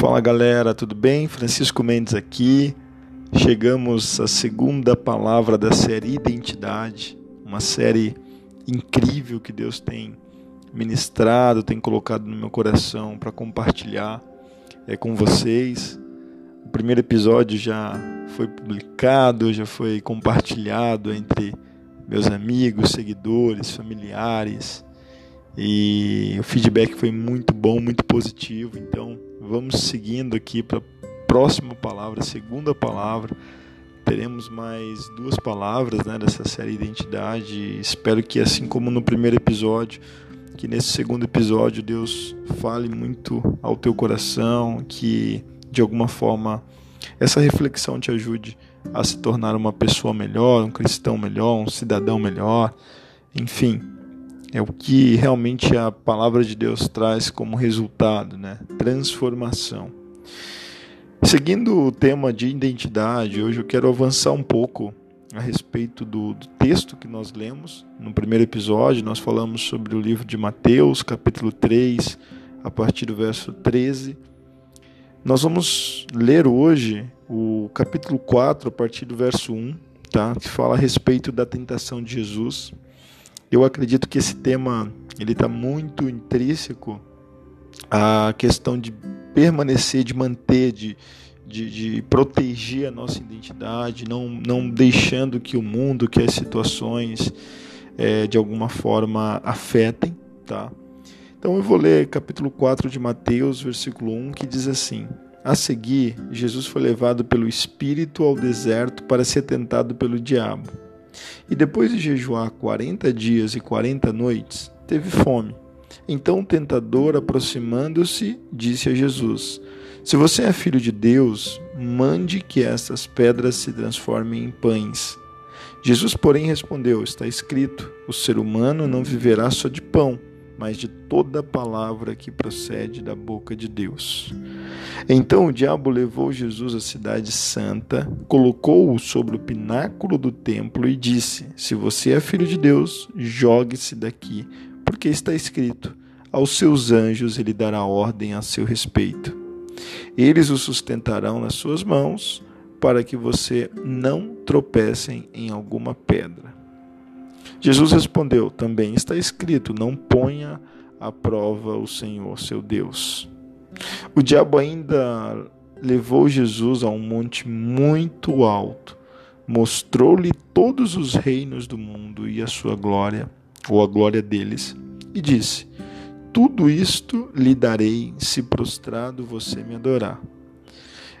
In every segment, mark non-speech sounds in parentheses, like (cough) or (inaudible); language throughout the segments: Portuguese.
Fala galera, tudo bem? Francisco Mendes aqui. Chegamos à segunda palavra da série Identidade, uma série incrível que Deus tem ministrado, tem colocado no meu coração para compartilhar é, com vocês. O primeiro episódio já foi publicado, já foi compartilhado entre meus amigos, seguidores, familiares. E o feedback foi muito bom, muito positivo. Então, vamos seguindo aqui para a próxima palavra, segunda palavra. Teremos mais duas palavras né, dessa série Identidade. Espero que, assim como no primeiro episódio, que nesse segundo episódio Deus fale muito ao teu coração, que de alguma forma essa reflexão te ajude a se tornar uma pessoa melhor, um cristão melhor, um cidadão melhor, enfim, é o que realmente a palavra de Deus traz como resultado, né? Transformação. Seguindo o tema de identidade, hoje eu quero avançar um pouco a respeito do, do, texto que nós lemos. No primeiro episódio, nós falamos sobre o livro de Mateus, capítulo 3, a partir do verso 13. Nós vamos ler hoje o capítulo 4, a partir do verso 1, tá? que fala a respeito da tentação de Jesus. Eu acredito que esse tema ele está muito intrínseco à questão de permanecer, de manter, de, de, de, proteger a nossa identidade, não, não deixando que o mundo, que as situações é, de alguma forma afetem. Tá? Então eu vou ler capítulo 4 de Mateus, versículo 1, que diz assim: A seguir, Jesus foi levado pelo Espírito ao deserto para ser tentado pelo diabo. E depois de jejuar quarenta dias e quarenta noites, teve fome. Então o tentador, aproximando-se, disse a Jesus: Se você é filho de Deus, mande que estas pedras se transformem em pães. Jesus, porém, respondeu: Está escrito: O ser humano não viverá só de pão mas de toda palavra que procede da boca de Deus. Então o diabo levou Jesus à cidade santa, colocou-o sobre o pináculo do templo e disse: Se você é filho de Deus, jogue-se daqui, porque está escrito: Aos seus anjos ele dará ordem a seu respeito. Eles o sustentarão nas suas mãos, para que você não tropecem em alguma pedra. Jesus respondeu: Também está escrito: Não ponha à prova o Senhor, seu Deus. O diabo ainda levou Jesus a um monte muito alto, mostrou-lhe todos os reinos do mundo e a sua glória, ou a glória deles, e disse: Tudo isto lhe darei se prostrado você me adorar.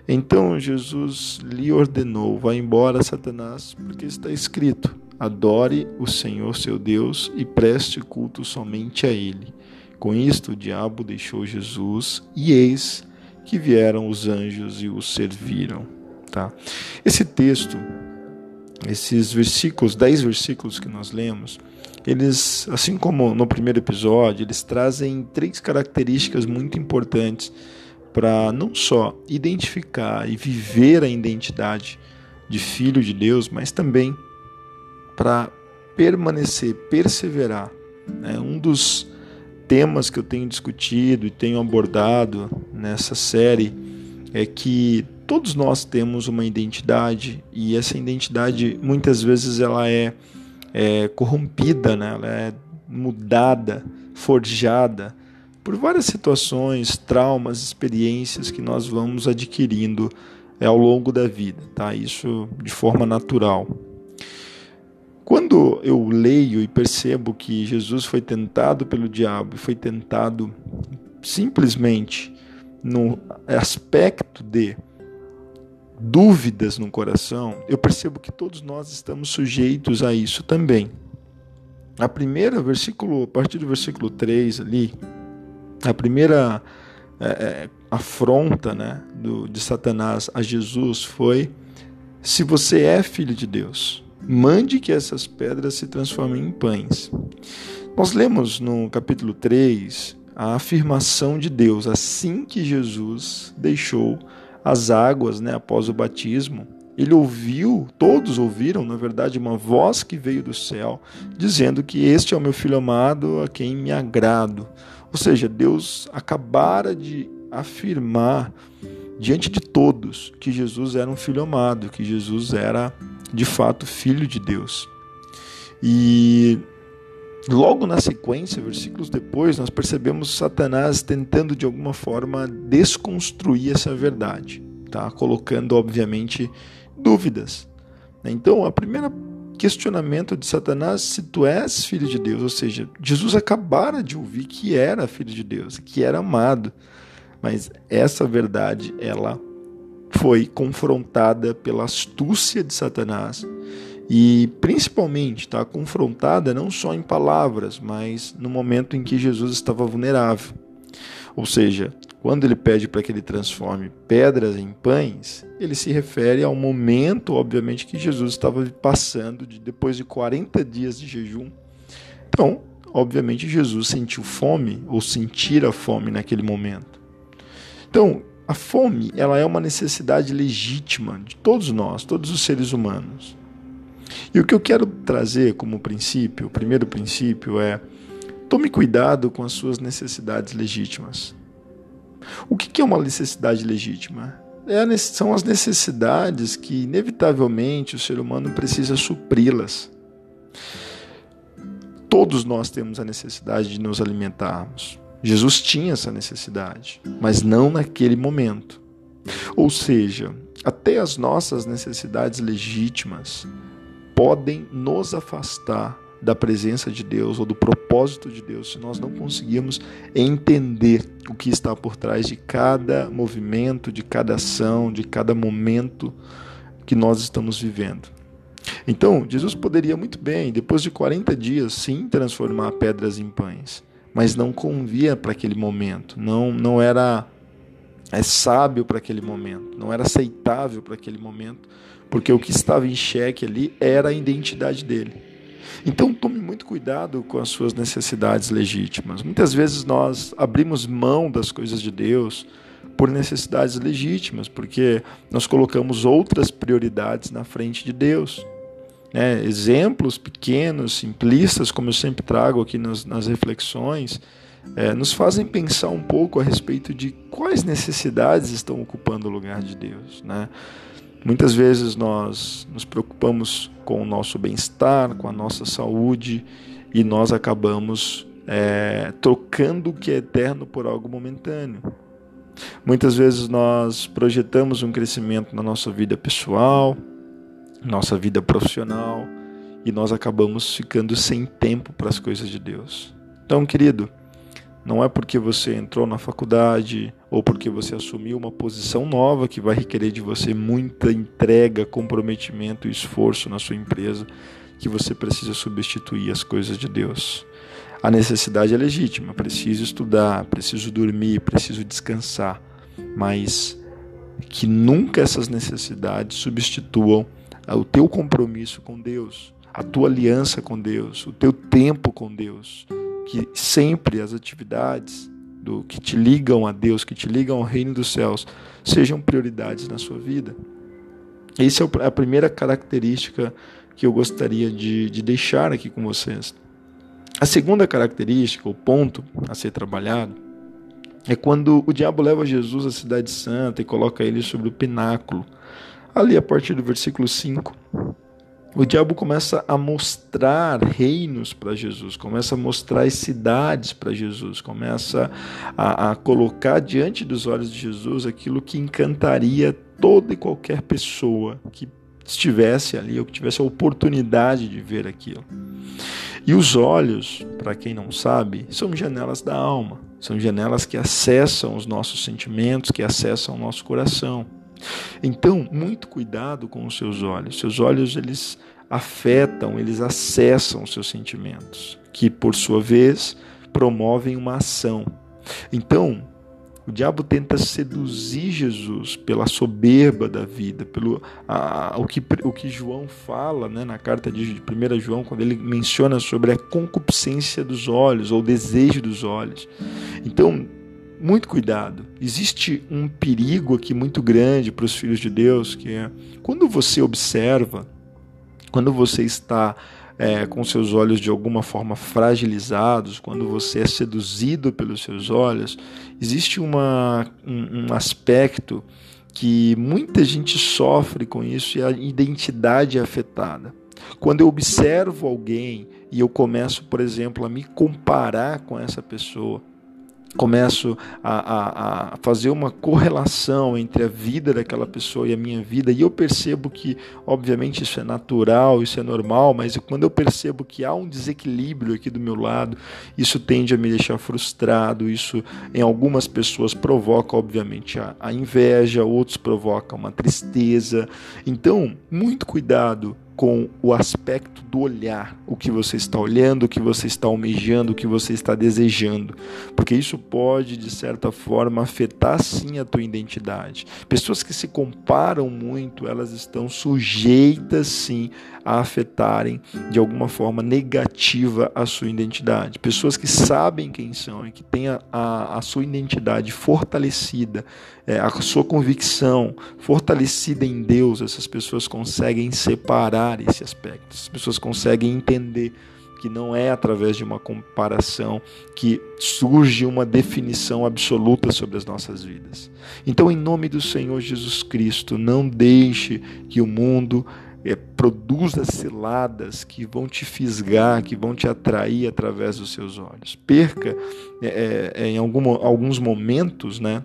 Então Jesus lhe ordenou: Vá embora, Satanás, porque está escrito: Adore o Senhor seu Deus e preste culto somente a Ele. Com isto, o diabo deixou Jesus e eis que vieram os anjos e o serviram. Tá? Esse texto, esses versículos, dez versículos que nós lemos, eles, assim como no primeiro episódio, eles trazem três características muito importantes para não só identificar e viver a identidade de filho de Deus, mas também para permanecer, perseverar. Né? Um dos temas que eu tenho discutido e tenho abordado nessa série é que todos nós temos uma identidade e essa identidade muitas vezes ela é, é corrompida, né? ela é mudada, forjada por várias situações, traumas, experiências que nós vamos adquirindo ao longo da vida, tá? Isso de forma natural. Quando eu leio e percebo que Jesus foi tentado pelo diabo foi tentado simplesmente no aspecto de dúvidas no coração, eu percebo que todos nós estamos sujeitos a isso também. A primeira versículo, a partir do versículo 3 ali, a primeira é, é, afronta né, do, de Satanás a Jesus foi: se você é filho de Deus, mande que essas pedras se transformem em pães. Nós lemos no capítulo 3 a afirmação de Deus assim que Jesus deixou as águas né, após o batismo. Ele ouviu, todos ouviram, na verdade, uma voz que veio do céu, dizendo que este é o meu filho amado, a quem me agrado. Ou seja, Deus acabara de afirmar diante de todos que Jesus era um filho amado, que Jesus era de fato filho de Deus. E logo na sequência, versículos depois, nós percebemos Satanás tentando de alguma forma desconstruir essa verdade, tá? Colocando obviamente dúvidas. Então, a primeira questionamento de Satanás se tu és filho de Deus, ou seja, Jesus acabara de ouvir que era filho de Deus, que era amado. Mas essa verdade, ela foi confrontada pela astúcia de Satanás e principalmente está confrontada não só em palavras, mas no momento em que Jesus estava vulnerável. Ou seja, quando ele pede para que ele transforme pedras em pães, ele se refere ao momento, obviamente, que Jesus estava passando de, depois de 40 dias de jejum. Então, obviamente, Jesus sentiu fome ou sentir a fome naquele momento. Então, a fome, ela é uma necessidade legítima de todos nós, todos os seres humanos. E o que eu quero trazer como princípio, o primeiro princípio é tome cuidado com as suas necessidades legítimas. O que é uma necessidade legítima? É são as necessidades que, inevitavelmente, o ser humano precisa supri-las. Todos nós temos a necessidade de nos alimentarmos. Jesus tinha essa necessidade, mas não naquele momento. Ou seja, até as nossas necessidades legítimas podem nos afastar da presença de Deus ou do propósito de Deus se nós não conseguirmos entender o que está por trás de cada movimento, de cada ação, de cada momento que nós estamos vivendo. Então, Jesus poderia muito bem, depois de 40 dias, sim, transformar pedras em pães mas não convia para aquele momento, não, não era é sábio para aquele momento, não era aceitável para aquele momento, porque o que estava em xeque ali era a identidade dele. Então tome muito cuidado com as suas necessidades legítimas. Muitas vezes nós abrimos mão das coisas de Deus por necessidades legítimas, porque nós colocamos outras prioridades na frente de Deus. Né, exemplos pequenos, simplistas, como eu sempre trago aqui nas, nas reflexões, é, nos fazem pensar um pouco a respeito de quais necessidades estão ocupando o lugar de Deus. Né? Muitas vezes nós nos preocupamos com o nosso bem-estar, com a nossa saúde, e nós acabamos é, trocando o que é eterno por algo momentâneo. Muitas vezes nós projetamos um crescimento na nossa vida pessoal, nossa vida profissional e nós acabamos ficando sem tempo para as coisas de Deus. Então, querido, não é porque você entrou na faculdade ou porque você assumiu uma posição nova que vai requerer de você muita entrega, comprometimento e esforço na sua empresa que você precisa substituir as coisas de Deus. A necessidade é legítima, preciso estudar, preciso dormir, preciso descansar, mas que nunca essas necessidades substituam o teu compromisso com Deus, a tua aliança com Deus, o teu tempo com Deus, que sempre as atividades do que te ligam a Deus, que te ligam ao reino dos céus, sejam prioridades na sua vida. Essa é a primeira característica que eu gostaria de, de deixar aqui com vocês. A segunda característica, o ponto a ser trabalhado, é quando o diabo leva Jesus à cidade santa e coloca ele sobre o pináculo Ali, a partir do versículo 5, o diabo começa a mostrar reinos para Jesus, começa a mostrar cidades para Jesus, começa a, a, colocar diante dos olhos de Jesus aquilo que encantaria toda e qualquer pessoa que estivesse ali ou que tivesse a oportunidade de ver aquilo. E os olhos, para quem não sabe, são janelas da alma, são janelas que acessam os nossos sentimentos, que acessam o nosso coração. Então, muito cuidado com os seus olhos. Seus olhos eles afetam, eles acessam seus sentimentos, que por sua vez promovem uma ação. Então, o diabo tenta seduzir Jesus pela soberba da vida, pelo a, o, que, o que João fala né, na carta de 1 João, quando ele menciona sobre a concupiscência dos olhos, ou desejo dos olhos. Então, muito cuidado. Existe um perigo aqui muito grande para os filhos de Deus, que é quando você observa, quando você está é, com seus olhos de alguma forma fragilizados, quando você é seduzido pelos seus olhos, existe uma, um, um aspecto que muita gente sofre com isso e a identidade é afetada. Quando eu observo alguém e eu começo, por exemplo, a me comparar com essa pessoa, começo a, a, a, fazer uma correlação entre a vida daquela pessoa e a minha vida, e eu percebo que, obviamente, isso é natural, isso é normal, mas quando eu percebo que há um desequilíbrio aqui do meu lado, isso tende a me deixar frustrado, isso em algumas pessoas provoca, obviamente, a, a inveja, outros provoca uma tristeza. Então, muito cuidado com o aspecto do olhar, o que você está olhando, o que você está almejando, o que você está desejando, porque isso pode de certa forma afetar sim a tua identidade. Pessoas que se comparam muito, elas estão sujeitas sim a afetarem de alguma forma negativa a sua identidade. Pessoas que sabem quem são e que têm a, a, a sua identidade fortalecida, é, a sua convicção fortalecida em Deus, essas pessoas conseguem separar esse aspecto, as pessoas conseguem entender que não é através de uma comparação que surge uma definição absoluta sobre as nossas vidas. Então, em nome do Senhor Jesus Cristo, não deixe que o mundo é, produza ciladas que vão te fisgar, que vão te atrair através dos seus olhos. Perca é, é, em algum, alguns momentos, né?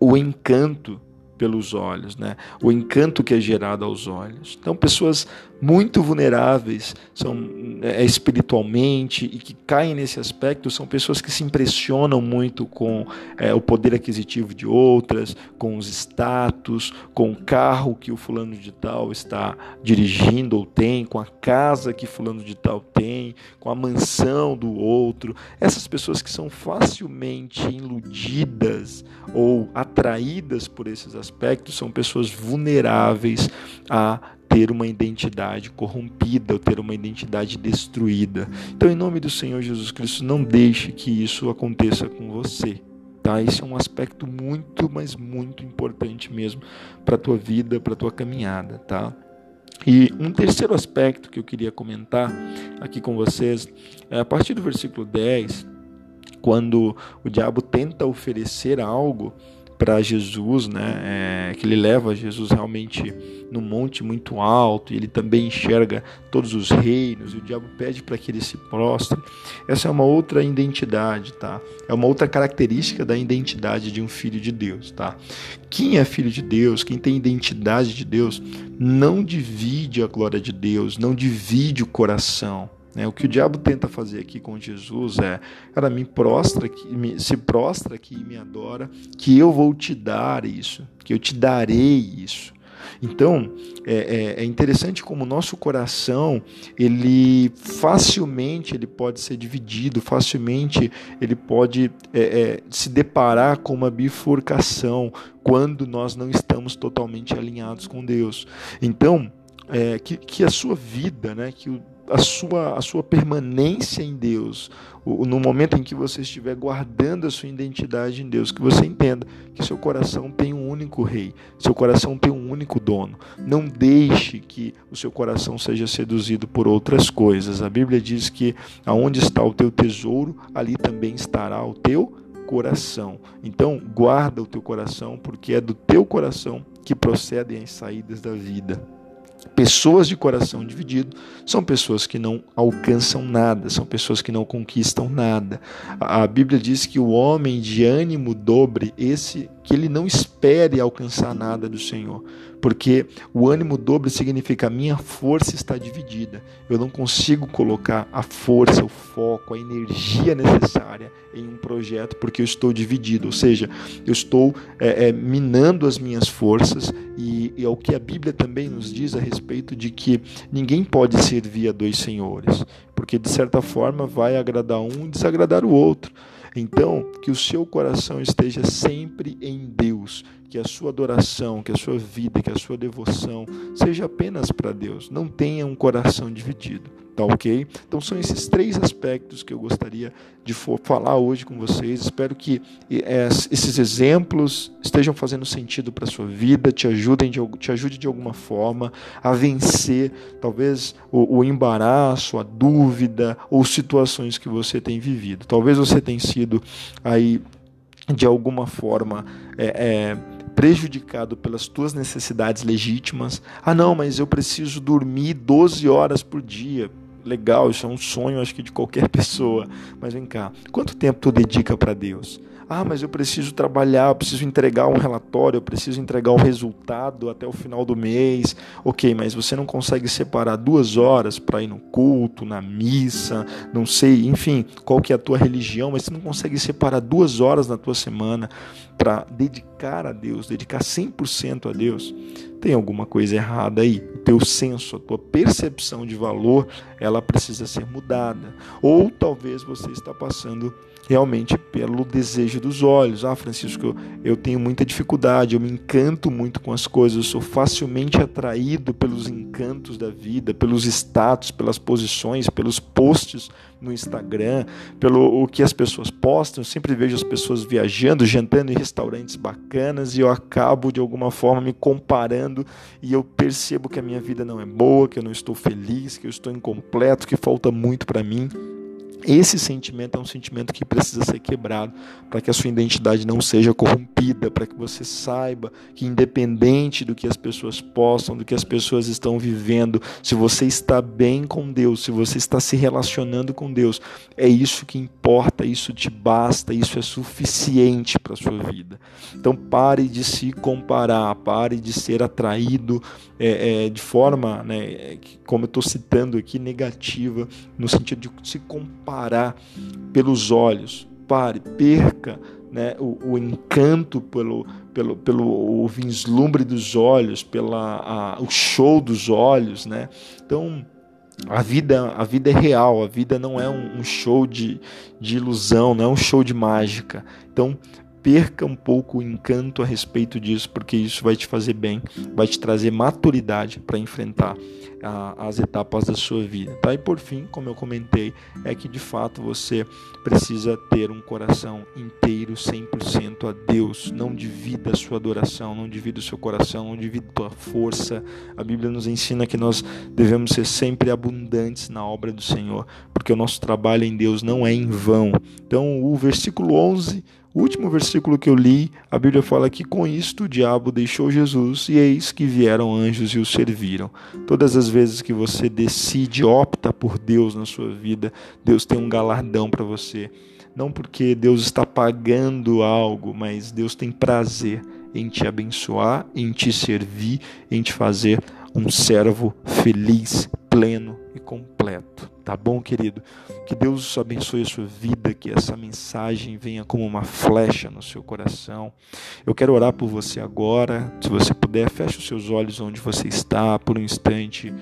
o encanto pelos olhos, né? O encanto que é gerado aos olhos. Então, pessoas muito vulneráveis são é, espiritualmente e que caem nesse aspecto são pessoas que se impressionam muito com é, o poder aquisitivo de outras, com os status, com o carro que o fulano de tal está dirigindo ou tem, com a casa que fulano de tal tem, com a mansão do outro. Essas pessoas que são facilmente iludidas ou atraídas por esses aspectos são pessoas vulneráveis a ter uma identidade corrompida, ou ter uma identidade destruída. Então, em nome do Senhor Jesus Cristo, não deixe que isso aconteça com você. Tá? Esse é um aspecto muito, mas muito importante mesmo para a tua vida, para a tua caminhada, tá? E um terceiro aspecto que eu queria comentar aqui com vocês é a partir do versículo 10, quando o diabo tenta oferecer algo para Jesus, né? É, que ele leva Jesus realmente num monte muito alto, e ele também enxerga todos os reinos, e o diabo pede para que ele se prostre. Essa é uma outra identidade, tá? É uma outra característica da identidade de um filho de Deus, tá? Quem é filho de Deus, quem tem identidade de Deus, não divide a glória de Deus, não divide o coração. Né? O que o diabo tenta fazer aqui com Jesus é, cara, me prostra, me, se prostra aqui e me adora, que eu vou te dar isso, que eu te darei isso. Então, é, é, é, interessante como o nosso coração, ele facilmente ele pode ser dividido, facilmente ele pode é, é, se deparar com uma bifurcação quando nós não estamos totalmente alinhados com Deus. Então, é, que, que a sua vida, né, que o a sua, a sua permanência em Deus, no momento em que você estiver guardando a sua identidade em Deus, que você entenda que seu coração tem um único rei, seu coração tem um único dono. Não deixe que o seu coração seja seduzido por outras coisas. A Bíblia diz que aonde está o teu tesouro, ali também estará o teu coração. Então, guarda o teu coração, porque é do teu coração que procedem as saídas da vida. Pessoas de coração dividido são pessoas que não alcançam nada, são pessoas que não conquistam nada. A Bíblia diz que o homem de ânimo dobre, esse que ele não espere alcançar nada do Senhor, porque o ânimo dobre significa a minha força está dividida. Eu não consigo colocar a força, o foco, a energia necessária em um projeto porque eu estou dividido, ou seja, eu estou é, é, minando as minhas forças e, e é o que a Bíblia também nos diz a respeito de que ninguém pode servir a dois senhores, porque de certa forma vai agradar um e desagradar o outro. Então, que o seu coração esteja sempre em Deus, que a sua adoração, que a sua vida, que a sua devoção seja apenas para Deus. Não tenha um coração dividido. Tá ok? Então são esses três aspectos que eu gostaria de falar hoje com vocês. Espero que esses exemplos estejam fazendo sentido para a sua vida, te ajudem de, te ajude de alguma forma a vencer talvez o, o embaraço, a dúvida ou situações que você tem vivido. Talvez você tenha sido aí de alguma forma é, é, prejudicado pelas tuas necessidades legítimas. Ah, não, mas eu preciso dormir 12 horas por dia. Legal, isso é um sonho, acho que de qualquer (laughs) pessoa. Mas vem cá, quanto tempo tu dedica para Deus? Ah, mas eu preciso trabalhar, eu preciso entregar um relatório, eu preciso entregar o resultado até o final do mês. Ok, mas você não consegue separar duas horas para ir no culto, na missa, não sei, enfim, qual que é a tua religião, mas você não consegue separar duas horas na tua semana para dedicar a Deus, dedicar 100% a Deus. Tem alguma coisa errada aí. O teu senso, a tua percepção de valor, ela precisa ser mudada. Ou talvez você está passando realmente pelo desejo dos olhos. Ah, Francisco, eu tenho muita dificuldade, eu me encanto muito com as coisas, eu sou facilmente atraído pelos encantos da vida, pelos status, pelas posições, pelos posts no Instagram, pelo o que as pessoas postam. Eu sempre vejo as pessoas viajando, jantando em restaurantes bacanas e eu acabo de alguma forma me comparando e eu percebo que a minha vida não é boa, que eu não estou feliz, que eu estou incompleto, que falta muito para mim. Esse sentimento é um sentimento que precisa ser quebrado para que a sua identidade não seja corrompida, para que você saiba que, independente do que as pessoas possam, do que as pessoas estão vivendo, se você está bem com Deus, se você está se relacionando com Deus, é isso que importa, isso te basta, isso é suficiente para a sua vida. Então pare de se comparar, pare de ser atraído é, é, de forma, né, como eu estou citando aqui, negativa, no sentido de se comparar pelos olhos. Pare, perca né, o, o, encanto pelo, pelo, pelo vislumbre dos olhos, pela, a, o show dos olhos. Né? Então, a vida, a vida é real, a vida não é um, um show de, de ilusão, não é um show de mágica. Então, perca um pouco o encanto a respeito disso, porque isso vai te fazer bem, vai te trazer maturidade para enfrentar a, as etapas da sua vida. Tá? E por fim, como eu comentei, é que de fato você precisa ter um coração inteiro, 100% a Deus. Não divida a sua adoração, não divida o seu coração, não divida a tua força. A Bíblia nos ensina que nós devemos ser sempre abundantes na obra do Senhor, porque o nosso trabalho em Deus não é em vão. Então, o versículo 11 o último versículo que eu li, a Bíblia fala que com isto o diabo deixou Jesus e eis que vieram anjos e o serviram. Todas as vezes que você decide, opta por Deus na sua vida, Deus tem um galardão para você. Não porque Deus está pagando algo, mas Deus tem prazer em te abençoar, em te servir, em te fazer um servo feliz, pleno e completo. Tá bom, querido? Que Deus abençoe a sua vida, que essa mensagem venha como uma flecha no seu coração. Eu quero orar por você agora. Se você puder, feche os seus olhos onde você está por um instante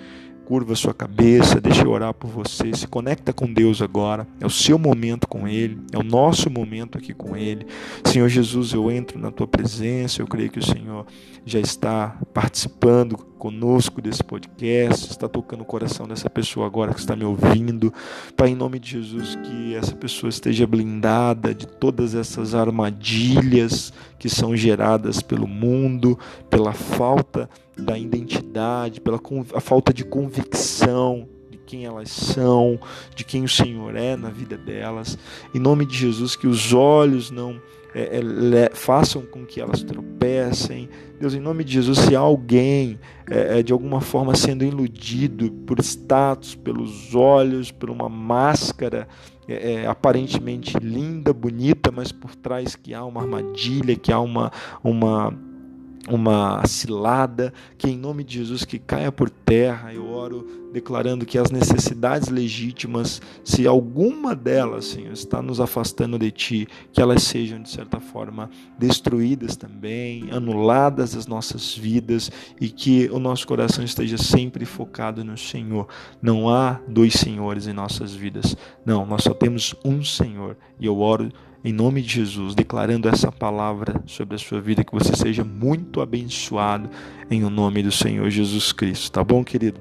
curva sua cabeça, deixa eu orar por você, se conecta com Deus agora, é o seu momento com Ele, é o nosso momento aqui com Ele. Senhor Jesus, eu entro na tua presença, eu creio que o Senhor já está participando conosco desse podcast, está tocando o coração dessa pessoa agora que está me ouvindo. Pai, em nome de Jesus, que essa pessoa esteja blindada de todas essas armadilhas que são geradas pelo mundo, pela falta da identidade, pela a falta de convicção de quem elas são, de quem o Senhor é na vida delas. Em nome de Jesus, que os olhos não é, é, façam com que elas tropecem. Deus, em nome de Jesus, se alguém é, é, de alguma forma sendo iludido por status, pelos olhos, por uma máscara é, é, aparentemente linda, bonita, mas por trás que há uma armadilha, que há uma, uma uma cilada, que em nome de Jesus que caia por terra. Eu oro declarando que as necessidades legítimas, se alguma delas, Senhor, está nos afastando de Ti, que elas sejam de certa forma destruídas também, anuladas das nossas vidas e que o nosso coração esteja sempre focado no Senhor. Não há dois senhores em nossas vidas. Não, nós só temos um Senhor. E eu oro em nome de Jesus, declarando essa palavra sobre a sua vida, que você seja muito abençoado em o nome do Senhor Jesus Cristo. Tá bom, querido?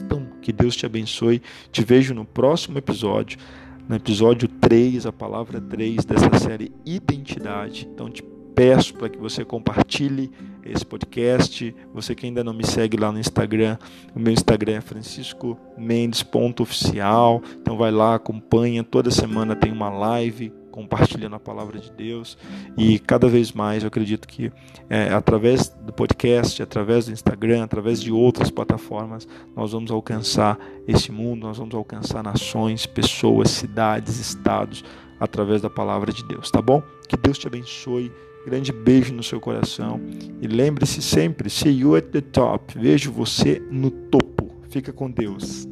Então, Que Deus te abençoe. Te vejo no próximo episódio, no episódio 3, a palavra 3 dessa série Identidade. Então te peço para que você compartilhe esse podcast. Você que ainda não me segue lá no Instagram, o meu Instagram é franciscomendes.oficial. Então vai lá, acompanha. Toda semana tem uma live compartilhando a palavra de Deus. E cada vez mais eu acredito que é, através do podcast, através do Instagram, através de outras plataformas, nós vamos alcançar esse mundo, nós vamos alcançar nações, pessoas, cidades, estados, através da palavra de Deus, tá bom? Que Deus te abençoe. Grande beijo no seu coração. E lembre-se sempre: see you at the top. Vejo você no topo. Fica com Deus.